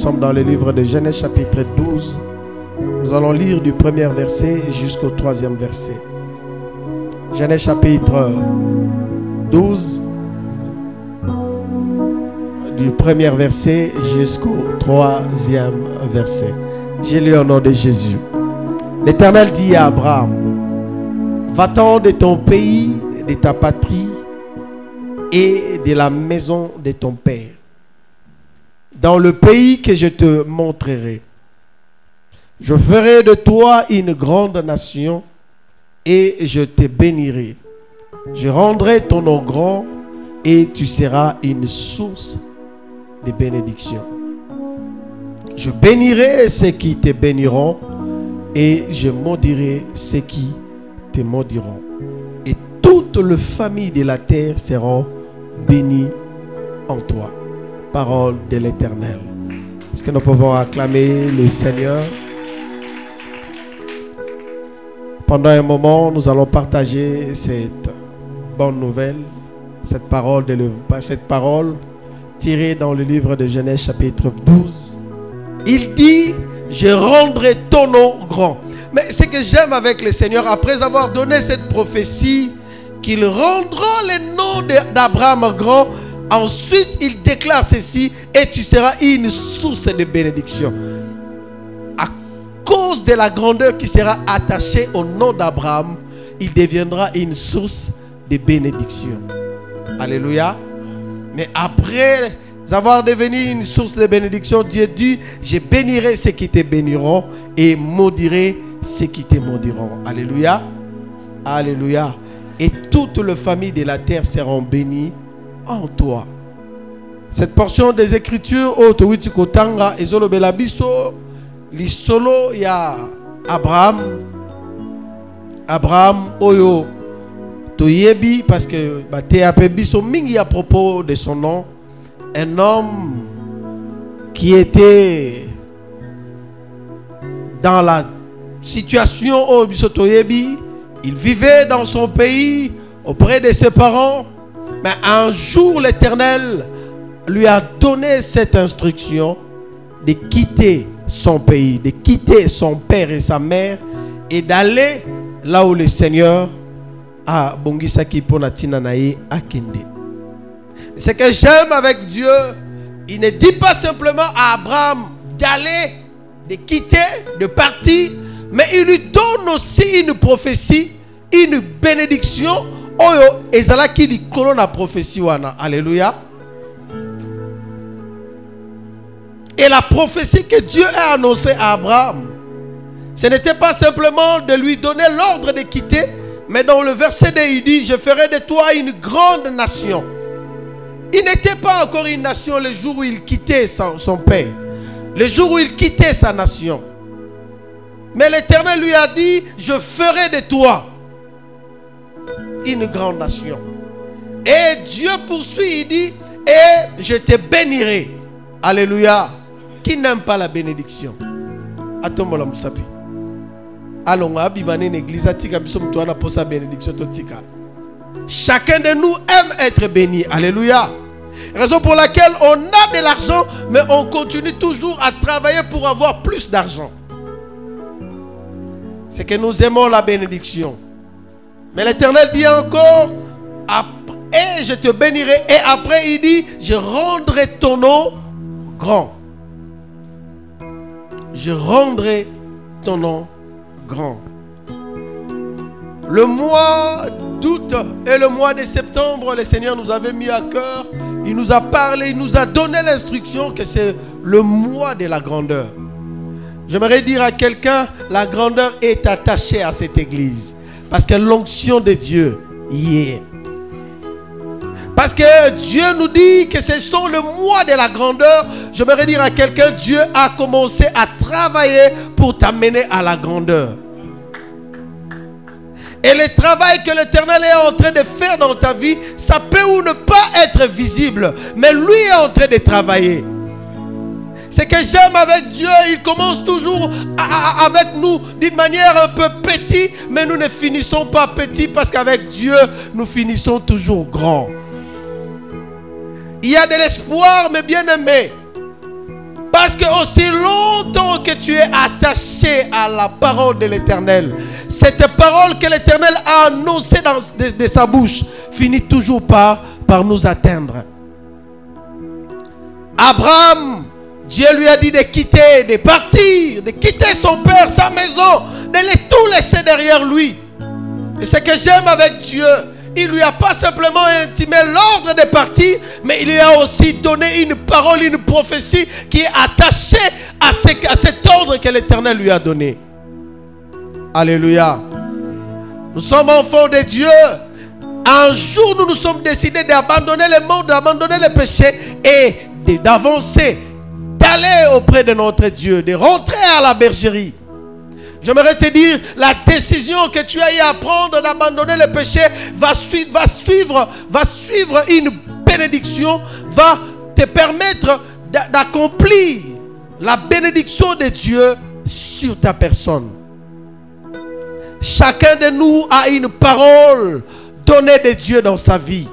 sommes dans le livre de Genèse chapitre 12. Nous allons lire du premier verset jusqu'au troisième verset. Genèse chapitre 12, du premier verset jusqu'au troisième verset. J'ai lu au nom de Jésus. L'Éternel dit à Abraham, va-t'en de ton pays, de ta patrie et de la maison de ton père, dans le pays que je te montrerai. Je ferai de toi une grande nation et je te bénirai. Je rendrai ton nom grand et tu seras une source de bénédiction. Je bénirai ceux qui te béniront et je maudirai ceux qui te maudiront. Et toutes les familles de la terre seront bénies en toi. Parole de l'Éternel. Est-ce que nous pouvons acclamer le Seigneur? Pendant un moment, nous allons partager cette bonne nouvelle, cette parole, tirée dans le livre de Genèse chapitre 12. Il dit, je rendrai ton nom grand. Mais ce que j'aime avec le Seigneur, après avoir donné cette prophétie, qu'il rendra le nom d'Abraham grand, ensuite il déclare ceci, et tu seras une source de bénédiction. À cause de la grandeur qui sera attachée au nom d'Abraham, il deviendra une source de bénédiction. Alléluia. Mais après avoir devenu une source de bénédiction, Dieu dit, je bénirai ceux qui te béniront et maudirai ceux qui te maudiront. Alléluia. Alléluia. Et toutes les familles de la terre seront bénies en toi. Cette portion des Écritures, Kotanga, Belabiso, l'isolo ya Abraham. Abraham, Oyo, Toyebi, parce que Mingi à propos de son nom un homme qui était dans la situation au Bisotoyebi, il vivait dans son pays auprès de ses parents, mais un jour l'Éternel lui a donné cette instruction de quitter son pays, de quitter son père et sa mère et d'aller là où le Seigneur a bongisaki ponatina naye akende. Ce que j'aime avec Dieu, il ne dit pas simplement à Abraham d'aller, de quitter, de partir, mais il lui donne aussi une prophétie, une bénédiction. Oyo ezalaki likolo na prophétie wana. Alléluia. Et la prophétie que Dieu a annoncée à Abraham, ce n'était pas simplement de lui donner l'ordre de quitter, mais dans le verset 2, il dit, je ferai de toi une grande nation. Il n'était pas encore une nation le jour où il quittait son, père. Le jour où il quittait sa nation. Mais l'Éternel lui a dit, je ferai de toi une grande nation. Et Dieu poursuit, il dit, et je te bénirai. Alléluia. Qui n'aime pas la bénédiction? Allons. Chacun de nous aime être béni. Alléluia. Raison pour laquelle on a de l'argent, mais on continue toujours à travailler pour avoir plus d'argent. C'est que nous aimons la bénédiction. Mais l'Éternel dit encore, et je te bénirai. Et après, il dit, je rendrai ton nom grand. Je rendrai ton nom grand. Le mois d'août et le mois de septembre, le Seigneur nous avait mis à cœur. Il nous a parlé, il nous a donné l'instruction que c'est le mois de la grandeur. J'aimerais dire à quelqu'un, la grandeur est attachée à cette église. Parce que l'onction de Dieu y est. Parce que Dieu nous dit que ce sont le mois de la grandeur. J'aimerais dire à quelqu'un, Dieu a commencé à travailler pour t'amener à la grandeur. Et le travail que l'Éternel est en train de faire dans ta vie, ça peut ou ne pas être visible, mais lui est en train de travailler. C'est que j'aime avec Dieu, il commence toujours avec nous d'une manière un peu petite, mais nous ne finissons pas petit parce qu'avec Dieu, nous finissons toujours grand. Il y a de l'espoir, mais bien aimé. Parce que aussi longtemps que tu es attaché à la parole de l'Éternel, cette parole que l'Éternel a annoncée dans, de, sa bouche finit toujours par, par nous atteindre. Abraham, Dieu lui a dit de quitter, de partir, de quitter son père, sa maison, de les, tout laisser derrière lui. Et ce que j'aime avec Dieu, il lui a pas simplement intimé l'ordre de partir, mais il lui a aussi donné une parole, une prophétie qui est attachée à, à cet ordre que l'Éternel lui a donné. Alléluia. Nous sommes enfants de Dieu. Un jour, nous nous sommes décidés d'abandonner le monde, d'abandonner le péché et d'avancer, d'aller auprès de notre Dieu, de rentrer à la bergerie. J'aimerais te dire, la décision que tu as eu à prendre d'abandonner le péché va suivre, va suivre, va suivre une bénédiction, va te permettre d'accomplir la bénédiction de Dieu sur ta personne. Chacun de nous a une parole donnée de Dieu dans sa vie.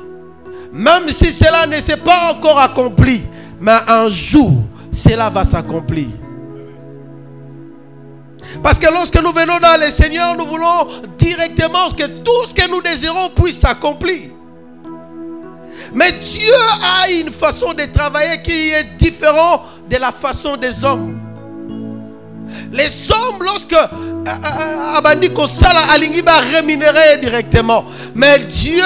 Même si cela ne s'est pas encore accompli, mais un jour, cela va s'accomplir. Parce que lorsque nous venons dans le Seigneur, nous voulons directement que tout ce que nous désirons puisse s'accomplir. Mais Dieu a une façon de travailler qui est différente de la façon des hommes. Les hommes, lorsque euh, euh, Abandi Kosala Alingi rémunérer directement. Mais Dieu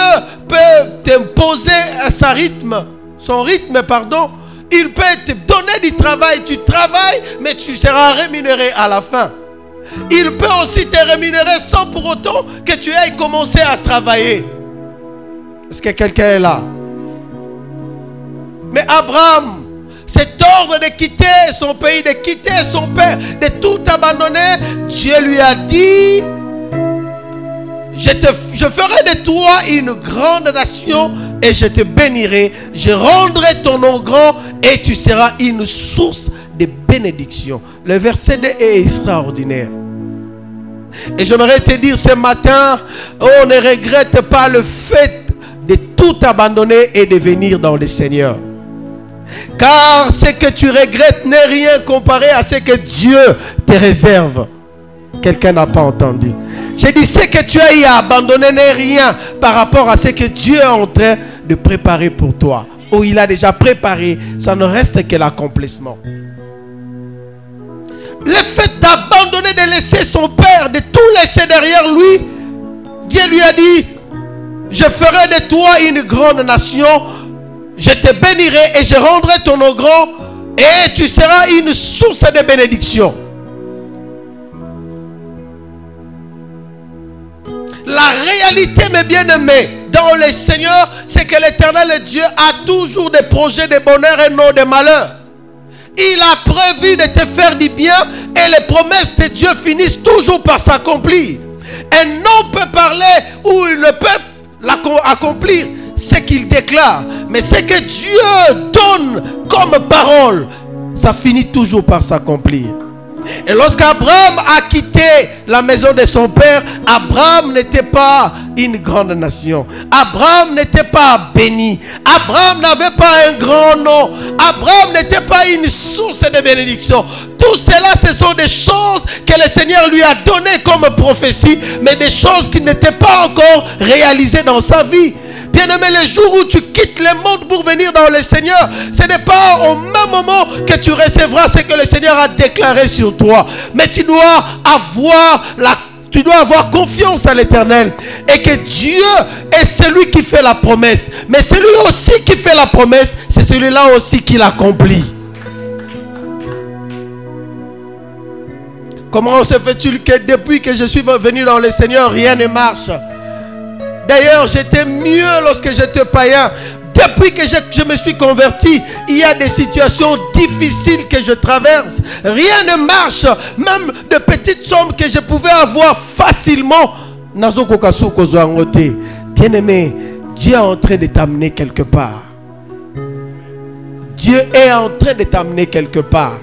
peut t'imposer sa rythme, son rythme, pardon. Il peut te donner du travail. Tu travailles, mais tu seras rémunéré à la fin. Il peut aussi te rémunérer sans pour autant que tu aies commencé à travailler. Est-ce que quelqu'un est là? Mais Abraham, cet ordre de quitter son pays, de quitter son père, de tout abandonner, Dieu lui a dit, je, ferai de toi une grande nation et je te bénirai. Je rendrai ton nom grand et tu seras une source de bénédiction. Le verset 2 est extraordinaire. Et j'aimerais te dire ce matin, oh, ne regrette pas le fait de tout abandonner et de venir dans le Seigneur. Car ce que tu regrettes n'est rien comparé à ce que Dieu te réserve. Quelqu'un n'a pas entendu. J'ai dit, ce que tu as eu à abandonner n'est rien par rapport à ce que Dieu est en train de préparer pour toi. Oh, il a déjà préparé, ça ne reste que l'accomplissement. Le fait d'abandonner, de laisser son père, de tout laisser derrière lui, Dieu lui a dit, je ferai de toi une grande nation, je te bénirai et je rendrai ton nom grand, et tu seras une source de bénédiction. La réalité, mes bien-aimés, dans le Seigneur, c'est que l'éternel Dieu a toujours des projets de bonheur et non de malheur. Il a prévu de te faire du bien et les promesses de Dieu finissent toujours par s'accomplir. Un homme peut parler ou il ne peut accomplir ce qu'il déclare. Mais ce que Dieu donne comme parole, ça finit toujours par s'accomplir. Et lorsqu'Abraham a quitté la maison de son père, Abraham n'était pas une grande nation. Abraham n'était pas béni. Abraham n'avait pas un grand nom. Abraham n'était pas une source de bénédiction. Tout cela, ce sont des choses que le Seigneur lui a données comme prophétie, mais des choses qui n'étaient pas encore réalisées dans sa vie. Bien-aimé, les jours où tu quittes le monde pour venir dans le Seigneur, ce n'est pas au même moment que tu recevras ce que le Seigneur a déclaré sur toi. Mais tu dois avoir tu dois avoir confiance à l'éternel. Et que Dieu est celui qui fait la promesse. Mais celui aussi qui fait la promesse, c'est celui-là aussi qui l'accomplit. Comment se fait-il que depuis que je suis venu dans le Seigneur, rien ne marche? D'ailleurs, j'étais mieux lorsque j'étais païen. Depuis que je, me suis converti, il y a des situations difficiles que je traverse. Rien ne marche. Même de petites sommes que je pouvais avoir facilement. Bien aimé, Dieu est en train de t'amener quelque part. Dieu est en train de t'amener quelque part.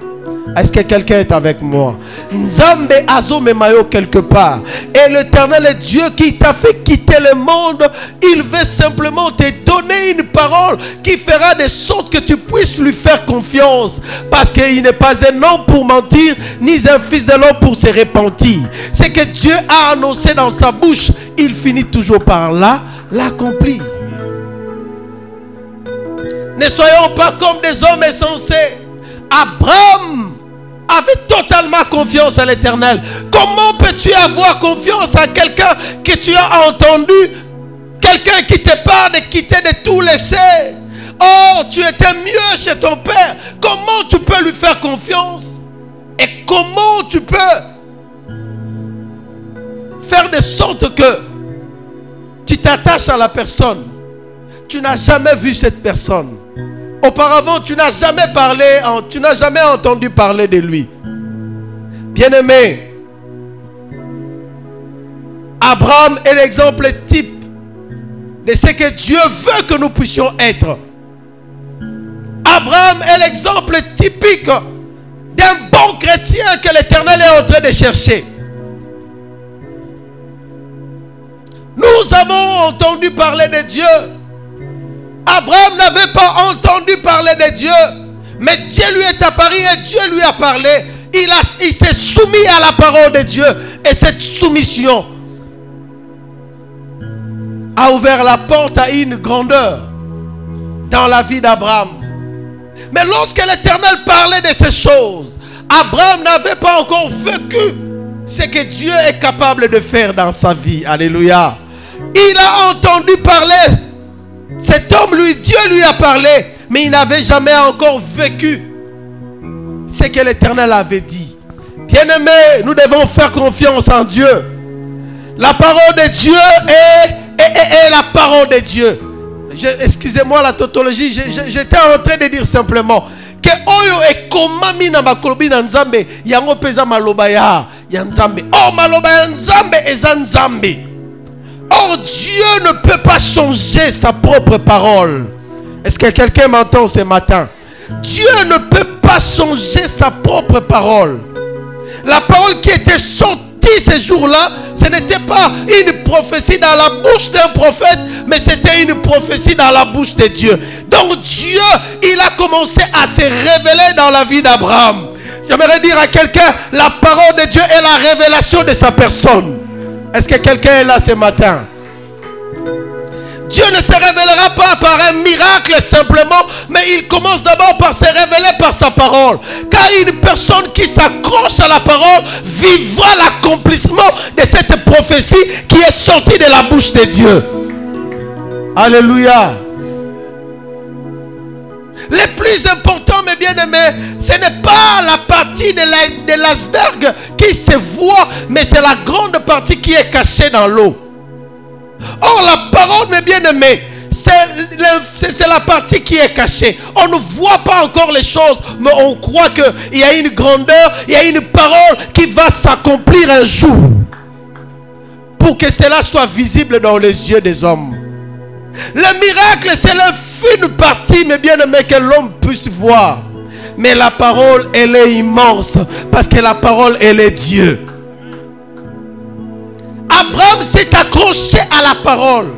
Est-ce que quelqu'un est avec moi? Nzambe azo memayo quelque part. Et l'éternel est Dieu qui t'a fait quitter le monde. Il veut simplement te donner une parole qui fera de sorte que tu puisses lui faire confiance. Parce qu'il n'est pas un homme pour mentir, ni un fils de l'homme pour se repentir. C'est que Dieu a annoncé dans sa bouche, il finit toujours par là, l'accomplir. Ne soyons pas comme des hommes insensés. Abraham avait totalement confiance à l'éternel. Comment peux-tu avoir confiance à quelqu'un que tu as entendu? Quelqu'un qui te parle de quitter de tout laisser. Oh, tu étais mieux chez ton père. Comment tu peux lui faire confiance? Et comment tu peux faire de sorte que tu t'attaches à la personne? Tu n'as jamais vu cette personne. Auparavant, tu n'as jamais entendu parler de lui. Bien-aimé, Abraham est l'exemple type de ce que Dieu veut que nous puissions être. Abraham est l'exemple typique d'un bon chrétien que l'Éternel est en train de chercher. Nous avons entendu parler de Dieu. Abraham n'avait pas entendu parler de Dieu. Mais Dieu lui est apparu et Dieu lui a parlé. Il, s'est soumis à la parole de Dieu. Et cette soumission a ouvert la porte à une grandeur dans la vie d'Abraham. Mais lorsque l'Éternel parlait de ces choses, Abraham n'avait pas encore vécu ce que Dieu est capable de faire dans sa vie. Alléluia. Il a entendu parler cet homme, lui, Dieu lui a parlé, mais il n'avait jamais encore vécu ce que l'Éternel avait dit. Bien-aimés, nous devons faire confiance en Dieu. La parole de Dieu est, la parole de Dieu. Excusez-moi la tautologie, j'étais en train de dire simplement que oyo ekomami na na nzambe yango pesa maloba ya ya nzambe oh maloba eza Or, Dieu ne peut pas changer sa propre parole. Est-ce que quelqu'un m'entend ce matin? Dieu ne peut pas changer sa propre parole. La parole qui était sortie ces jours-là, ce n'était pas une prophétie dans la bouche d'un prophète, mais c'était une prophétie dans la bouche de Dieu. Donc Dieu, il a commencé à se révéler dans la vie d'Abraham. J'aimerais dire à quelqu'un, la parole de Dieu est la révélation de sa personne. Est-ce que quelqu'un est là ce matin? Dieu ne se révélera pas par un miracle simplement, mais il commence d'abord par se révéler par sa parole. Car une personne qui s'accroche à la parole vivra l'accomplissement de cette prophétie qui est sortie de la bouche de Dieu. Alléluia. Le plus important, mes bien-aimés, ce n'est pas la partie de l'iceberg qui se voit, mais c'est la grande partie qui est cachée dans l'eau. Or, la parole, mes bien-aimés, c'est la partie qui est cachée. On ne voit pas encore les choses, mais on croit qu'il y a une grandeur, il y a une parole qui va s'accomplir un jour. Pour que cela soit visible dans les yeux des hommes. Le miracle, c'est la fine partie, mes bien-aimés, que l'homme puisse voir. Mais la parole, elle est immense. Parce que la parole, elle est Dieu. Abraham s'est accroché à la parole.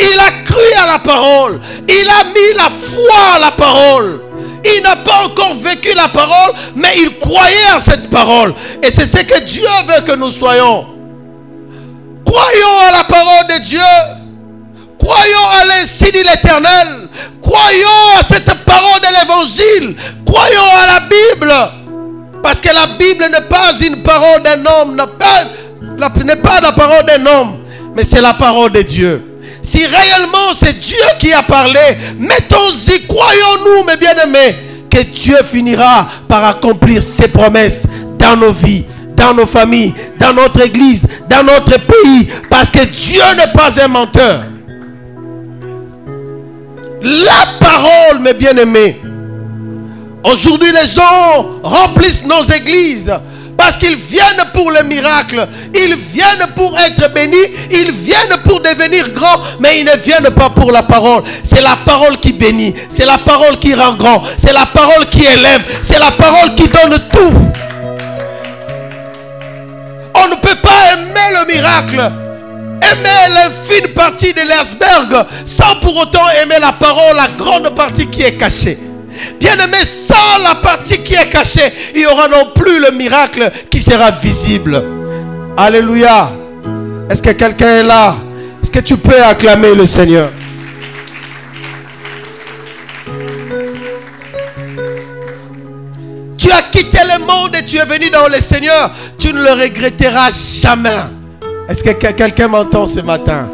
Il a cru à la parole. Il a mis la foi à la parole. Il n'a pas encore vécu la parole, mais il croyait à cette parole. Et c'est ce que Dieu veut que nous soyons. Croyons à la parole de Dieu. Croyons à l'insigne de l'éternel. Croyons à cette parole de l'évangile. Croyons à la Bible. Parce que la Bible n'est pas une parole d'un homme, n'est pas la parole d'un homme, mais c'est la parole de Dieu. Si réellement c'est Dieu qui a parlé, mettons-y, croyons-nous, mes bien-aimés, que Dieu finira par accomplir ses promesses dans nos vies, dans nos familles, dans notre église, dans notre pays, parce que Dieu n'est pas un menteur. La parole, mes bien-aimés. Aujourd'hui, les gens remplissent nos églises Parce qu'ils viennent pour le miracle. Ils viennent pour être bénis. Ils viennent pour devenir grands. Mais ils ne viennent pas pour la parole. C'est la parole qui bénit. C'est la parole qui rend grand. C'est la parole qui élève. C'est la parole qui donne tout. On ne peut pas aimer le miracle aimer l'infime partie de l'iceberg sans pour autant aimer la parole, la grande partie qui est cachée. Bien aimé, sans la partie qui est cachée, il n'y aura non plus le miracle qui sera visible. Alléluia. Est-ce que quelqu'un est là? Est-ce que tu peux acclamer le Seigneur? Tu as quitté le monde et tu es venu dans le Seigneur. Tu ne le regretteras jamais. Est-ce que quelqu'un m'entend ce matin?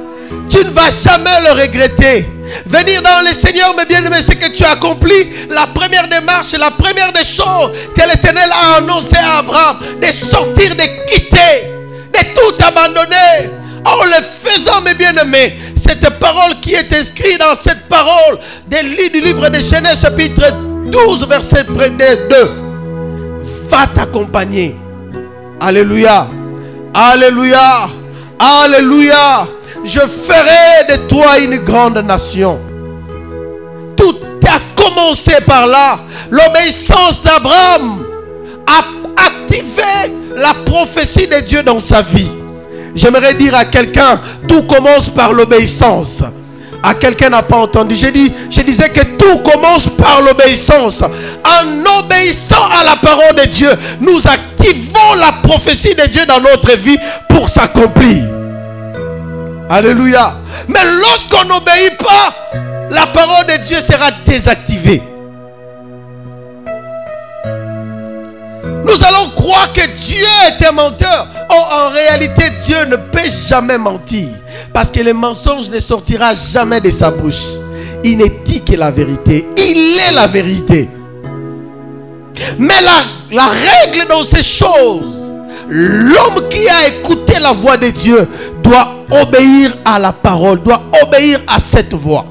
Tu ne vas jamais le regretter. Venir dans le Seigneur, mes bien-aimés, c'est que tu as accompli la première démarche, la première des choses que l'Éternel a annoncé à Abraham, de sortir, de quitter, de tout abandonner. En le faisant, mes bien-aimés, cette parole qui est inscrite dans cette parole du livre de Genèse chapitre 12, verset 2, va t'accompagner. Alléluia. Alléluia. Alléluia. Je ferai de toi une grande nation. Tout a commencé par là. L'obéissance d'Abraham a activé la prophétie de Dieu dans sa vie. J'aimerais dire à quelqu'un, tout commence par l'obéissance. À quelqu'un n'a pas entendu. Je, je disais que tout commence par l'obéissance. En obéissant à la parole de Dieu, nous activons la prophétie de Dieu dans notre vie pour s'accomplir. Alléluia. Mais lorsqu'on n'obéit pas, la parole de Dieu sera désactivée. Nous allons croire que Dieu est un menteur. Oh, en réalité, Dieu ne peut jamais mentir. Parce que le mensonge ne sortira jamais de sa bouche. Il n'est dit que la vérité. Il est la vérité. Mais la, la règle dans ces choses, l'homme qui a écouté la voix de Dieu doit obéir à la parole, doit obéir à cette voix.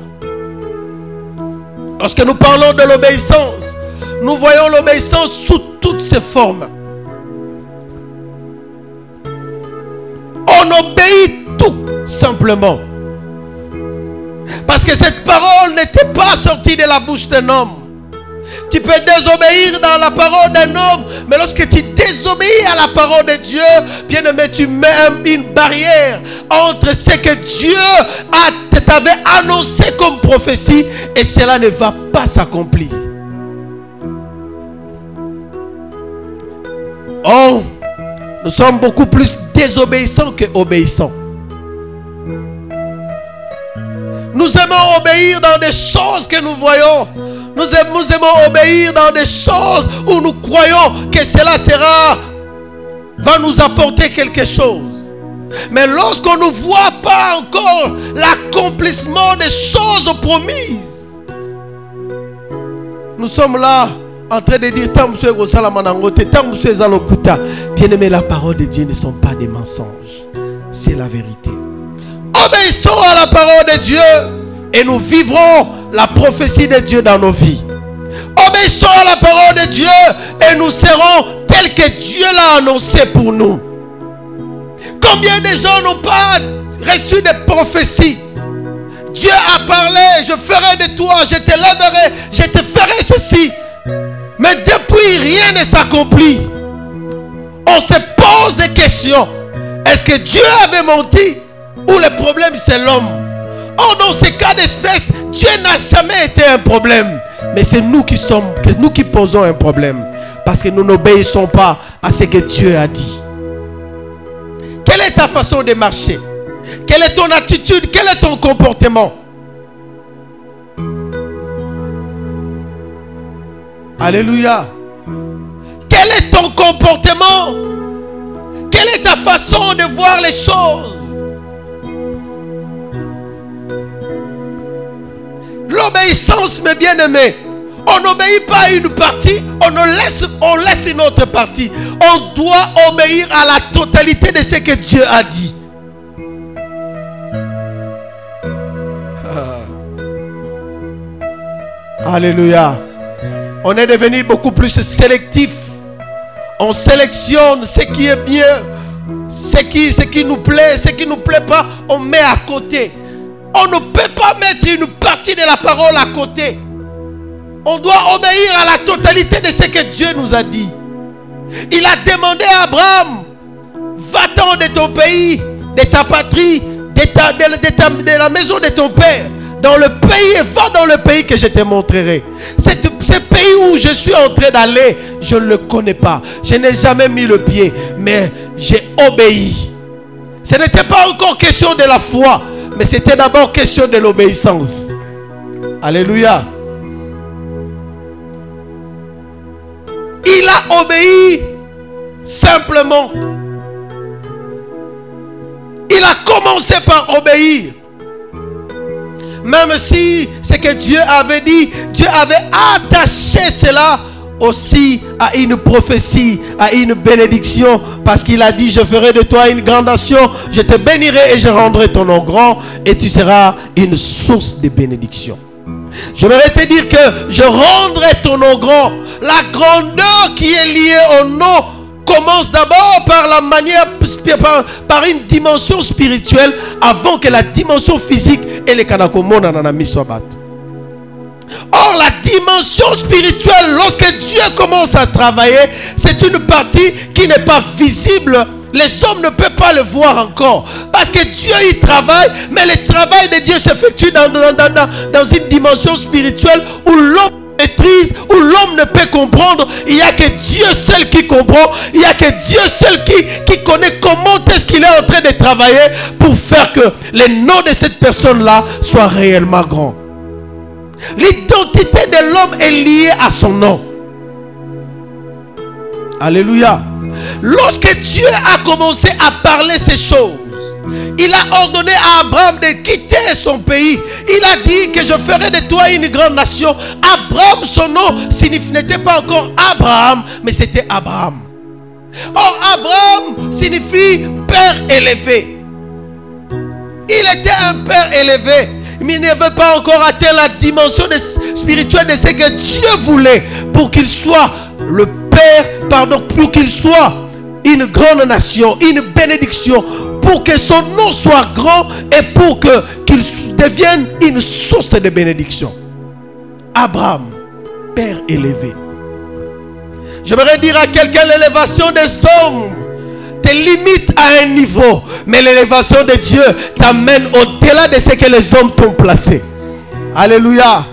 Lorsque nous parlons de l'obéissance, nous voyons l'obéissance sous toutes ses formes. On obéit tout simplement. Parce que cette parole n'était pas sortie de la bouche d'un homme. Tu peux désobéir dans la parole d'un homme, mais lorsque tu désobéis à la parole de Dieu, bien aimé, tu mets une barrière entre ce que Dieu t'avait annoncé comme prophétie et cela ne va pas s'accomplir. Oh, nous sommes beaucoup plus désobéissants que obéissants. Nous aimons obéir dans des choses que nous voyons. Nous aimons, obéir dans des choses où nous croyons que cela sera, va nous apporter quelque chose. Mais lorsqu'on ne voit pas encore l'accomplissement des choses promises, nous sommes là en train de dire bien aimé la parole de Dieu ne sont pas des mensonges c'est la vérité obéissons à la parole de Dieu et nous vivrons la prophétie de Dieu dans nos vies. Obéissons à la parole de Dieu et nous serons tels que Dieu l'a annoncé pour nous. Combien de gens n'ont pas reçu des prophéties? Dieu a parlé, je ferai de toi, je te lèverai, je te ferai ceci. Mais depuis, rien ne s'accomplit. On se pose des questions. Est-ce que Dieu avait menti ou le problème c'est l'homme? Oh, dans ces cas d'espèce, Dieu n'a jamais été un problème. Mais c'est nous qui sommes, que nous qui posons un problème. Parce que nous n'obéissons pas à ce que Dieu a dit. Quelle est ta façon de marcher? Quelle est ton attitude? Quel est ton comportement? Alléluia. Quel est ton comportement? Quelle est ta façon de voir les choses? L'obéissance, mes bien-aimés, on n'obéit pas à une partie, on, laisse, on une autre partie. On doit obéir à la totalité de ce que Dieu a dit. Ah. Alléluia. On est devenu beaucoup plus sélectif. On sélectionne ce qui est bien, ce qui, ce qui nous plaît, ce qui ne nous plaît pas, on met à côté. On ne peut pas mettre une partie de la parole à côté. On doit obéir à la totalité de ce que Dieu nous a dit. Il a demandé à Abraham, va-t'en de ton pays, de ta patrie, de, la maison de ton père, dans le pays et va dans le pays que je te montrerai. Où je suis en train d'aller, je ne le connais pas. Je n'ai jamais mis le pied, mais j'ai obéi. Ce n'était pas encore question de la foi, mais c'était d'abord question de l'obéissance. Alléluia. Il a obéi simplement. Il a commencé par obéir. Même si ce que Dieu avait dit, Dieu avait attaché cela aussi à une prophétie, à une bénédiction, parce qu'il a dit, je ferai de toi une grande nation, je te bénirai et je rendrai ton nom grand, et tu seras une source de bénédiction. J'aimerais te dire que je rendrai ton nom grand. La grandeur qui est liée au nom commence d'abord par la manière, par, une dimension spirituelle avant que la dimension physique et les kanakomona soit Or, la dimension spirituelle, lorsque Dieu commence à travailler, c'est une partie qui n'est pas visible. Les hommes ne peuvent pas le voir encore. Parce que Dieu y travaille, mais le travail de Dieu s'effectue dans, dans, dans une dimension spirituelle où l'homme maîtrise, où l'homme ne peut comprendre. Il n'y a que Dieu seul qui comprend. Il n'y a que Dieu seul qui, qui connaît comment est-ce qu'il est en train de travailler pour faire que le nom de cette personne-là soit réellement grand. L'identité de l'homme est liée à son nom. Alléluia. Lorsque Dieu a commencé à parler ces choses, il a ordonné à Abraham de quitter son pays. Il a dit que je ferai de toi une grande nation. Abraham, son nom n'était pas encore Abraham, mais c'était Abraham. Or, Abraham signifie père élevé. Il était un père élevé. Mais il n'avait pas encore atteint la dimension spirituelle de ce que Dieu voulait pour qu'il soit le père, pardon, pour qu'il soit une grande nation, une bénédiction, pour que son nom soit grand et pour que qu'il devienne une source de bénédiction. Abraham, père élevé. J'aimerais dire à quelqu'un l'élévation des hommes te limite à un niveau, mais l'élévation de Dieu t'amène au-delà de ce que les hommes t'ont placé. Alléluia.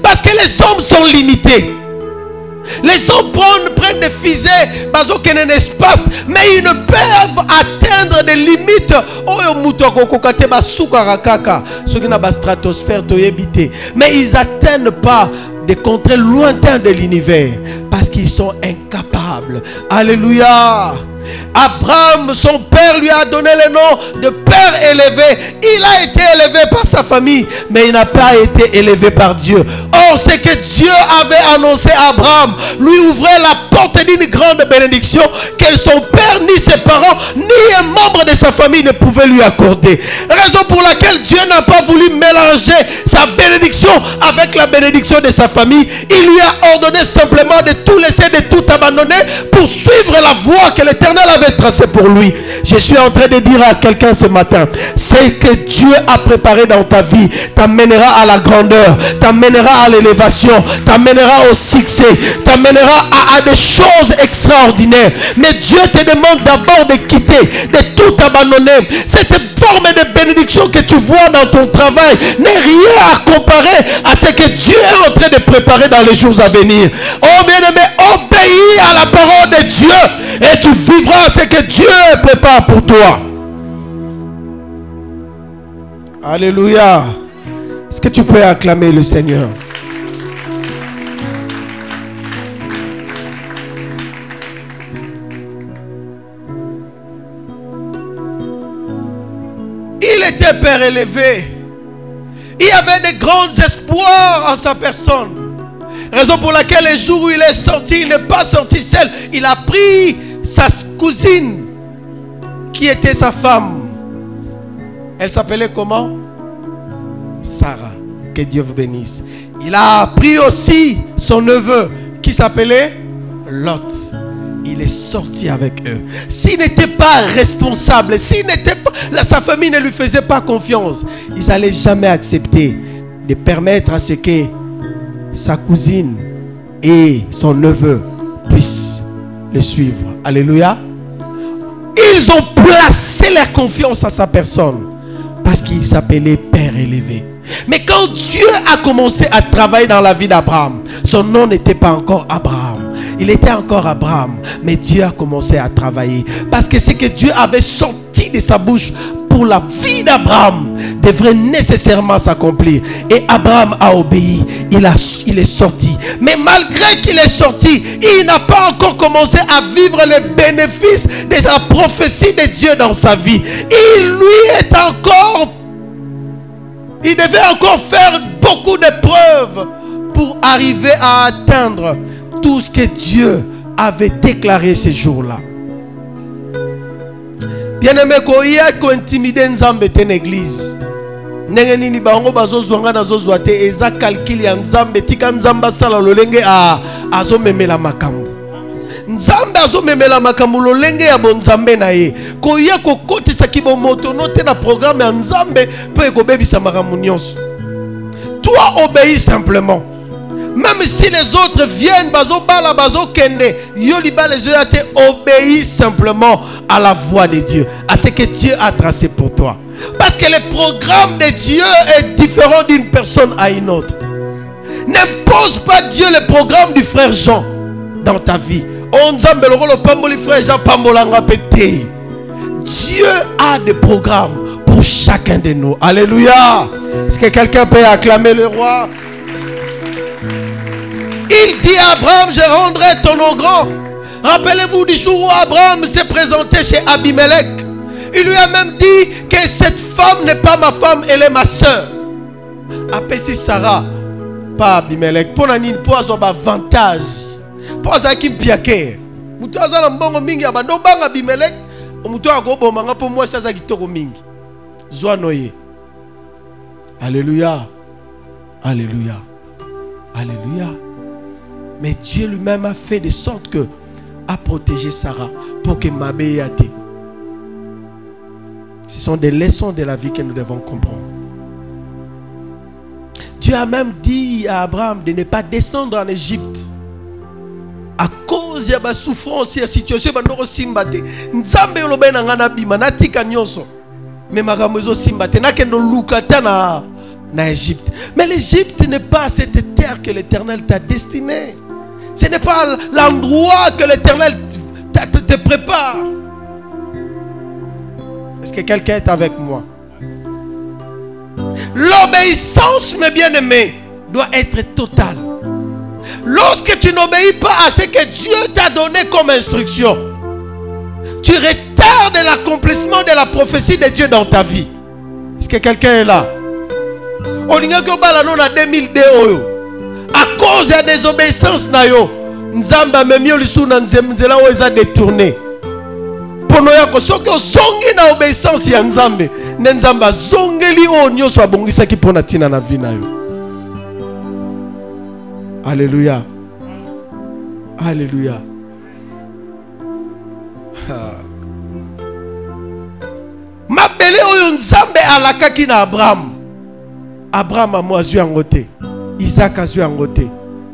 Parce que les hommes sont limités. Les hommes prennent, des fusées, dans un espace, mais ils ne peuvent atteindre des limites. Mais ils n'atteignent pas des contrées lointains de l'univers parce qu'ils sont incapables. Alléluia. Abraham, son père, lui a donné le nom de père élevé. Il a été élevé par sa famille, mais il n'a pas été élevé par Dieu. Or, ce que Dieu avait annoncé à Abraham lui ouvrait la porte d'une grande bénédiction que son père, ni ses parents, ni un membre de sa famille ne pouvaient lui accorder. Raison pour laquelle Dieu n'a pas voulu mélanger sa bénédiction avec la bénédiction de sa famille. Il lui a ordonné simplement de tout laisser, de tout abandonner pour suivre la voie que l'Éternel avait tracée pour lui. Je suis en train de dire à quelqu'un ce matin, c'est que Dieu a préparé dans ta vie t'amènera à la grandeur, t'amènera à l'élévation, t'amènera au succès, t'amènera à, à, des choses extraordinaires. Mais Dieu te demande d'abord de quitter, de tout abandonner. Cette forme de bénédiction que tu vois dans ton travail n'est rien à comparer à ce que Dieu est en train de préparer dans les jours à venir. Oh bien-aimé, obéis à la parole de Dieu et tu vivras ce que Dieu prépare pour toi. Alléluia. Est-ce que tu peux acclamer le Seigneur? Il était père élevé. Il avait de grands espoirs en sa personne. Raison pour laquelle les jours où il est sorti, il n'est pas sorti seul. Il a pris sa cousine qui était sa femme. Elle s'appelait comment? Sarah. Que Dieu vous bénisse. Il a pris aussi son neveu qui s'appelait Lot, il est sorti avec eux. S'il n'était pas responsable, s'il n'était pas, sa famille ne lui faisait pas confiance, ils n'allaient jamais accepter de permettre à ce que sa cousine et son neveu puissent le suivre. Alléluia. Ils ont placé leur confiance à sa personne parce qu'il s'appelait Père élevé. Mais quand Dieu a commencé à travailler dans la vie d'Abraham, son nom n'était pas encore Abraham. Il était encore Abraham, mais Dieu a commencé à travailler. Parce que ce que Dieu avait sorti de sa bouche la vie d'Abraham devrait nécessairement s'accomplir. Et Abraham a obéi, il, a, il est sorti. Mais malgré qu'il est sorti, il n'a pas encore commencé à vivre les bénéfices de la prophétie de Dieu dans sa vie. Il lui est encore... Il devait encore faire beaucoup de preuves pour arriver à atteindre tout ce que Dieu avait déclaré ce jour-là. Bien-aimé, koya ko intimider nzambe te église. ndenge nini bango bazozwa nga nazozwa te eza calcul ya nzambe. Tika nzambe asala lolenge azomemela makambo. Nzambe azomemela makambo lolenge ya bonzambe na ye. Koya kokotisaki bomotono te na programe ya nzambe mpo ekobebisa makambo nyonso. Toi obéis simplement même si les autres viennent, bazo bala, bazo kende, libala te obéis simplement à la voix de Dieu, à ce que Dieu a tracé pour toi. Parce que le programme de Dieu est différent d'une personne à une autre. Ne pose pas Dieu le programme du frère Jean dans ta vie. Dieu a des programmes pour chacun de nous. Alléluia. Est-ce que quelqu'un peut acclamer le roi? Il dit à Abraham, je rendrai ton nom grand. Rappelez-vous du jour où Abraham s'est présenté chez Abimelech. Il lui a même dit que cette femme n'est pas ma femme, elle est ma soeur. Après Sarah, pas Abimelech. Pour nani pour avantage. Pour avoir qui piake. Mutu azala mbongo mingi abando banga Abimelech. Mutu akoboma nga pour moi ça za kitoko mingi. Zwa noye. Alléluia. Alléluia. Alléluia. Mais Dieu lui-même a fait de sorte que a protégé Sarah pour que Mabé été. Ce sont des leçons de la vie que nous devons comprendre. Dieu a même dit à Abraham de ne pas descendre en Égypte. À cause de la souffrance et la situation. Nzambe olobe na. Mais na na Égypte. Mais l'Égypte n'est pas cette terre que l'Éternel t'a destinée. Ce n'est pas l'endroit que l'Éternel te, prépare. Est-ce que quelqu'un est avec moi? L'obéissance, mes bien-aimés, doit être totale. Lorsque tu n'obéis pas à ce que Dieu t'a donné comme instruction, tu retardes l'accomplissement de la prophétie de Dieu dans ta vie. Est-ce que quelqu'un est là? On 2002 à cause la désobéissance na yo nzambe amemi yo lisusu na nzela oyo eza détourné. Na obéissance ya nzambe nde nzambe azongeli oyo nyonso abongisaki mpo na ntina na vi na yo. Alleluya alleluya mabele oyo nzambe alakaki na abraham. Abraham amo azwi yango te isaac azwi yango te.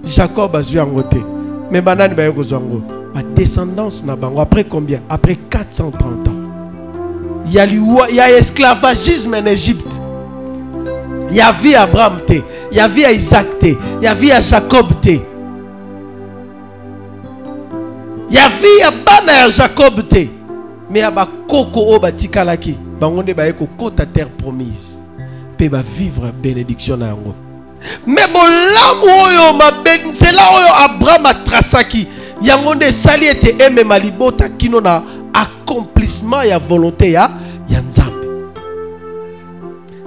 Jacob azwi yango te. Me banani baye kozwa yango. Badescendance na bango après combien? Après 430 ans. Ya liwa ya esclavagisme en égypte. Ya vi ya abraham te. Ya vi ya isaac te. Ya vi ya jacob te. Ya vi ya bana ya jacob te. Me ya bakoko oyo batikalaki bango nde baye kokɔta terre promise. Mpe bavivre bénédiction na yango me bolamu oyo mabe nzela oyo abraham atrasaki yango nde esali ete emema libota kino na accomplissement ya volonté ya, ya nzambe.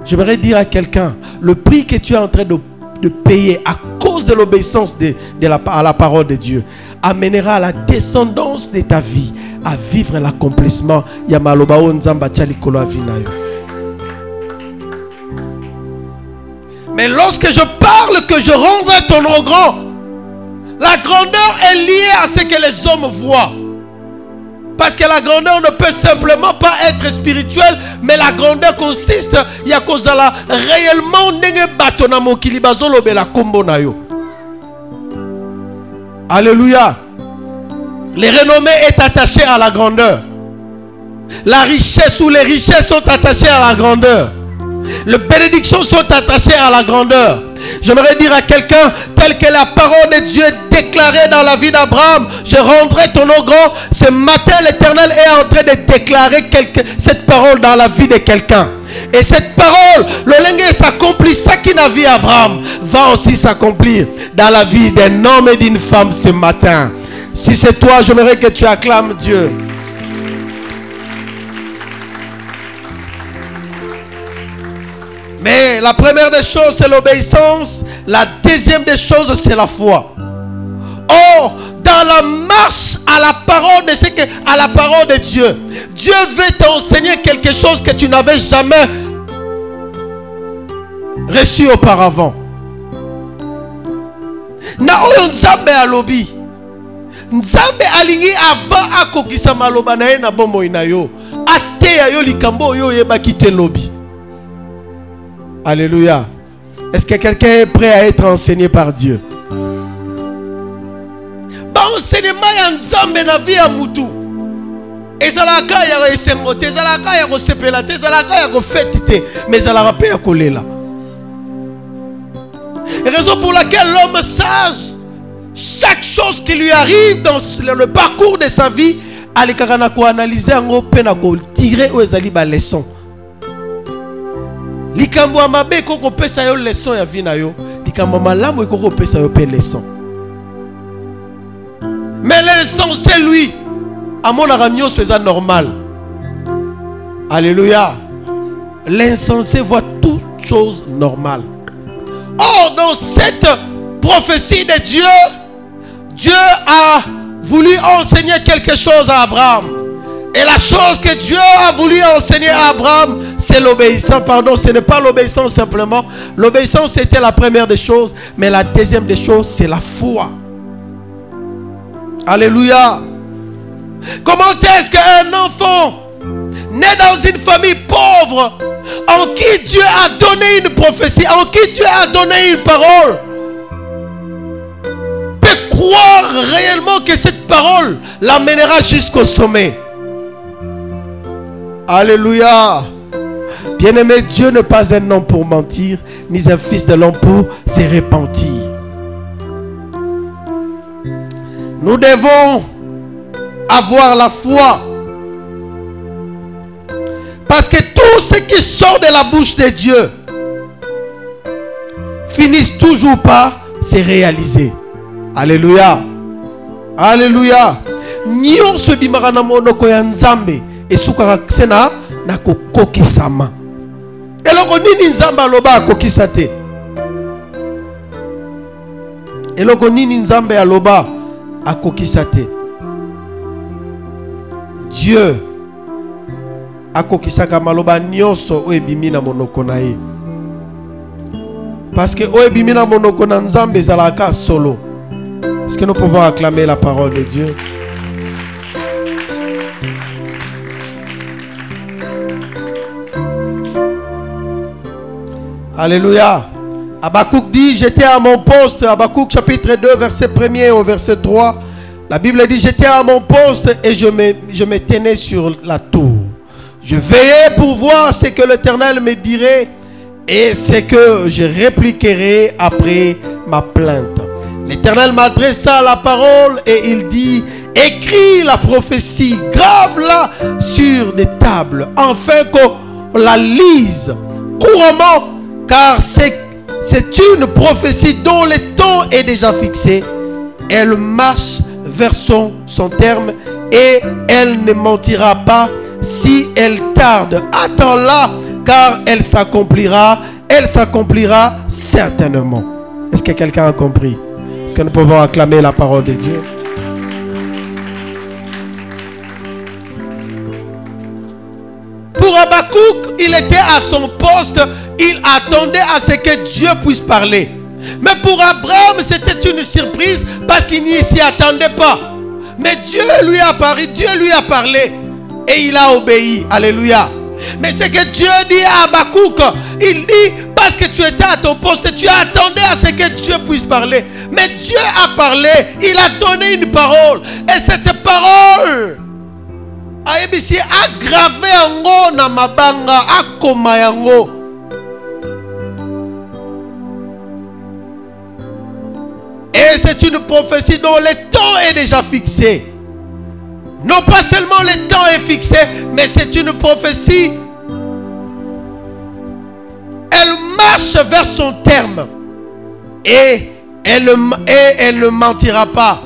J'aimerais dire à quelqu'un le prix que tu es en train de, de payer à cause de l'obéissance de, de la, à la parole de Dieu amènera la descendance de ta vie à vivre l'accomplissement. Ya maloba oyo nzambe atia likolo ya vi na yo Mais lorsque je parle que je rendrai ton nom grand, La grandeur est liée à ce que les hommes voient. Parce que la grandeur ne peut simplement pas être spirituelle, mais la grandeur consiste, il y a la réellement nenge bato na mokili bazolobela kombo na yo. Alléluia. Les renommées est attaché à la grandeur. La richesse ou les richesses sont attachées à la grandeur. Les bénédictions sont attachées à la grandeur. J'aimerais dire à quelqu'un, tel que la parole de Dieu est déclarée dans la vie d'Abraham, je rendrai ton nom grand. Ce matin, l'Éternel est en train de déclarer cette parole dans la vie de quelqu'un. Et cette parole, le lingue s'accomplit, ça qui n'a vu Abraham, va aussi s'accomplir dans la vie d'un homme et d'une femme ce matin. Si c'est toi, j'aimerais que tu acclames Dieu. Mais la première des choses, c'est l'obéissance. La deuxième des choses, c'est la foi. Or, dans la marche à la parole de ce que, à la parole de Dieu, Dieu veut t'enseigner quelque chose que tu n'avais jamais reçu auparavant. Na oyo nzambe alobi nzambe alingi avant akokisa maloba na ye na bomoi yo yo likambo oyo Alléluia. Est-ce que quelqu'un est prêt à être enseigné par Dieu? baenseignement ya nzambe na vie ya mutu ezalaka ya esengo te ezalaka ya kosepela te ezalaka ya kofeti te mais ezalaka mpe ya kolela raison pour laquelle l'homme sage chaque chose qui lui arrive dans le parcours de sa vie alekaka na koanalyse yango mpe na kotire oyo ezali baleson likambo ya mabe ekoki kopesa yo leson ya vie na yo. Likambo ya malamu ekoki kopesa yo mpe leson mais l'insensé lui. Amonaka nyonso eza normal. Alléluia. L'insensé voit toute chose normale or dans cette prophétie de Dieu Dieu a voulu enseigner quelque chose à Abraham et la chose que Dieu a voulu enseigner à Abraham c'est l'obéissance. Pardon, ce n'est pas l'obéissance simplement. L'obéissance, c'était la première des choses. Mais la deuxième des choses, c'est la foi. Alléluia. Comment est-ce qu'un enfant né dans une famille pauvre, en qui Dieu a donné une prophétie, en qui Dieu a donné une parole, peut croire réellement que cette parole l'amènera jusqu'au sommet? Alléluia. Bien-aimé, Dieu n'est pas un homme pour mentir, ni un fils de l'homme pour se repentir. Nous devons avoir la foi. Parce que tout ce qui sort de la bouche de Dieu finissent toujours par se réaliser. Alléluia. Alléluia. nyonso ebimaka esukaka se na na kokokisama eloko nini nzambe aloba akokisa te? Eloko nini nzambe aloba akokisa te? Dieu akokisaka maloba nyonso oyo ebimi na monoko na ye. Parce que oyo ebimi na monoko na nzambe ezalaka solo. Est-ce que nous pouvons acclamer la parole de dieu? Alléluia. Abakouk dit, j'étais à mon poste. Abakouk chapitre 2, verset 1er au verset 3. La Bible dit, j'étais à mon poste et je me, je me tenais sur la tour. Je veillais pour voir ce que l'Éternel me dirait et ce que je répliquerai après ma plainte. L'Éternel m'adressa la parole et il dit, écris la prophétie, grave-la sur des tables, afin qu'on la lise couramment car c'est une prophétie dont le temps est déjà fixé. Elle marche vers son, terme et elle ne mentira pas si elle tarde. Attends-la car elle s'accomplira. Elle s'accomplira certainement. Est-ce que quelqu'un a compris? Est-ce que nous pouvons acclamer la parole de Dieu? Pour Abakouk, il était à son poste il attendait à ce que Dieu puisse parler. Mais pour Abraham, c'était une surprise parce qu'il n'y s'y attendait pas. Mais Dieu lui a parlé, Dieu lui a parlé et il a obéi. Alléluia. Mais c'est que Dieu dit à Abakouk, il dit, parce que tu étais à ton poste, tu attendais à ce que Dieu puisse parler. Mais Dieu a parlé, il a donné une parole. Et cette parole, ayebisi aggravé yango na mabanga akoma yango. Et c'est une prophétie dont le temps est déjà fixé. Non pas seulement le temps est fixé mais c'est une prophétie. Elle marche vers son terme. Et elle, et elle ne mentira pas.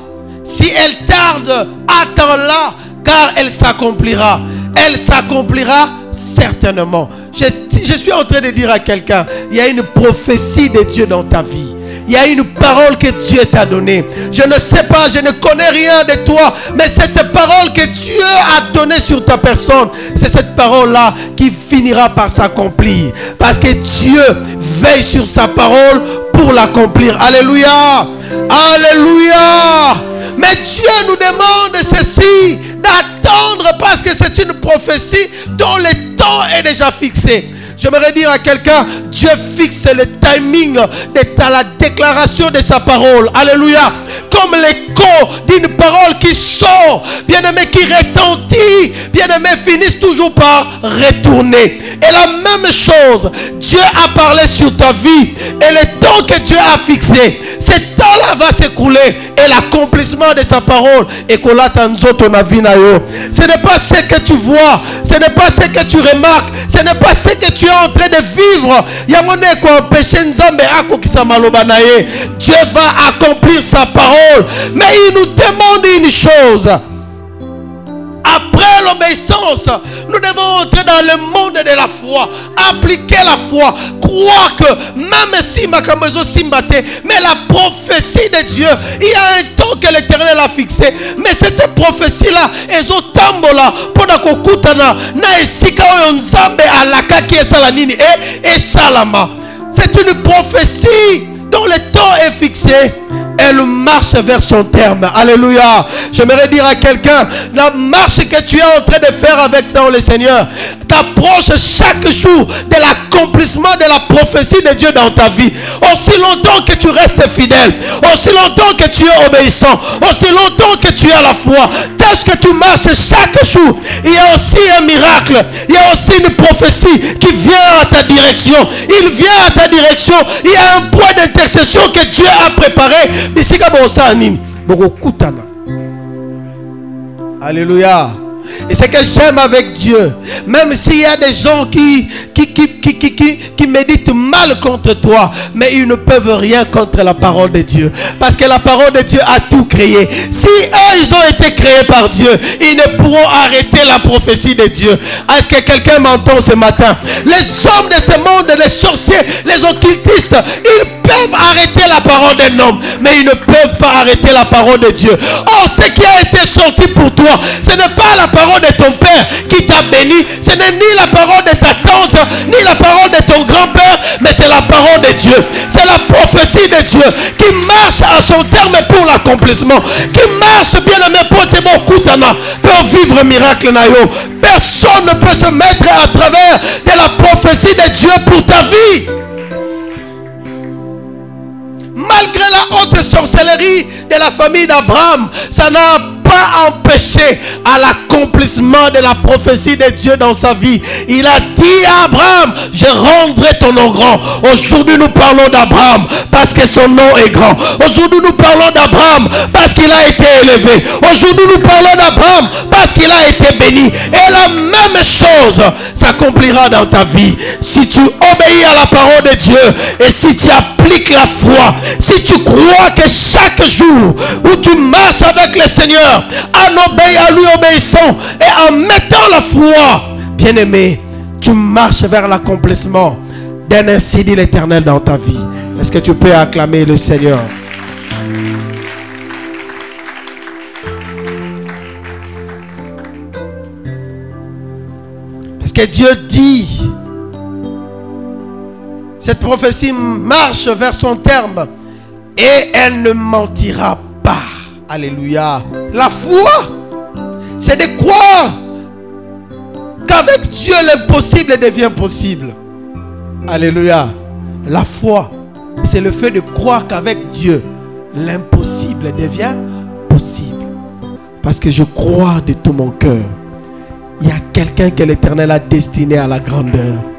Si elle tarde attends-la car elle s'accomplira. Elle s'accomplira certainement. Je, suis en train de dire à quelqu'un, il y a une prophétie de Dieu dans ta vie. Il y a une parole que Dieu t'a donnée. Je ne sais pas, je ne connais rien de toi, mais cette parole que Dieu a donnée sur ta personne, c'est cette parole-là qui finira par s'accomplir. Parce que Dieu veille sur sa parole pour l'accomplir. Alléluia. Alléluia. Mais Dieu nous demande ceci, d'attendre parce que c'est une prophétie dont le temps est déjà fixé. J'aimerais dire à quelqu'un, Dieu fixe le timing de la déclaration de sa parole. Alléluia. Comme l'écho d'une parole qui sort, bien-aimé, qui retentit, bien-aimé, finissent toujours par retourner. Et la même chose, Dieu a parlé sur ta vie et le temps que Dieu a fixé, ce temps-là va s'écouler et l'accomplissement de sa parole et Ce n'est pas ce que tu vois, ce n'est pas ce que tu remarques, ce n'est pas ce que tu es en train de vivre. Dieu va accomplir sa parole. Mais il nous demande une chose. Après l'obéissance, nous devons entrer dans le monde de la foi, appliquer la foi, croire que même si Makamezo Simbate, mais la prophétie de Dieu, il y a un temps que l'éternel a fixé. Mais cette prophétie-là, ezotambola mpona kokutana na esika oyo nini e esalama c'est une prophétie dont le temps est fixé elle marche vers son terme. Alléluia. J'aimerais dire à quelqu'un, la marche que tu es en train de faire avec dans le Seigneur t'approche chaque jour de l'accomplissement de la prophétie de Dieu dans ta vie. Aussi longtemps que tu restes fidèle, aussi longtemps que tu es obéissant, aussi longtemps que tu as la foi, ce que tu marches chaque jour, il y a aussi un miracle, il y a aussi une prophétie qui vient à ta direction. Il vient à ta il y a un point d'intercession que Dieu a préparé. Alléluia. Et c'est que j'aime avec Dieu. Même s'il y a des gens qui, qui, qui, qui, qui, méditent mal contre toi, mais ils ne peuvent rien contre la parole de Dieu. Parce que la parole de Dieu a tout créé. Si eux, ils ont été créés par Dieu, ils ne pourront arrêter la prophétie de Dieu. Est-ce que quelqu'un m'entend ce matin? Les hommes de ce monde, les sorciers, les occultistes, ils peuvent arrêter la parole d'un homme, mais ils ne peuvent pas arrêter la parole de Dieu. Or, ce qui a été sorti pour toi, ce n'est pas la parole de ton père qui t'a béni, ce n'est ni la parole de ta tante, ni la parole de ton grand-père, mais c'est la parole de Dieu. C'est la prophétie de Dieu qui marche à son terme pour l'accomplissement, qui marche bien aimé pour te pour vivre miracle Personne ne peut se mettre à travers de la prophétie de Dieu pour ta vie. Malgré la haute sorcellerie de la famille d'Abraham, ça n'a pas empêché à l'accomplissement de la prophétie de Dieu dans sa vie. Il a dit à Abraham, je rendrai ton nom grand. Aujourd'hui nous parlons d'Abraham parce que son nom est grand. Aujourd'hui nous parlons d'Abraham parce qu'il a été élevé. Aujourd'hui nous parlons d'Abraham parce qu'il a été béni. Et la même chose s'accomplira dans ta vie. Si tu obéis à la parole de Dieu et si tu appliques la foi, si tu crois que chaque jour où tu marches avec le Seigneur, en obéissant à lui obéissant et en mettant la foi, bien aimé, tu marches vers l'accomplissement d'un ainsi l'éternel dans ta vie. Est-ce que tu peux acclamer le Seigneur? Parce que Dieu dit Cette prophétie marche vers son terme et elle ne mentira pas. Alléluia. La foi, c'est de croire qu'avec Dieu l'impossible devient possible. Alléluia. La foi, c'est le fait de croire qu'avec Dieu l'impossible devient possible. Parce que je crois de tout mon cœur. Il y a quelqu'un que l'Éternel a destiné à la grandeur.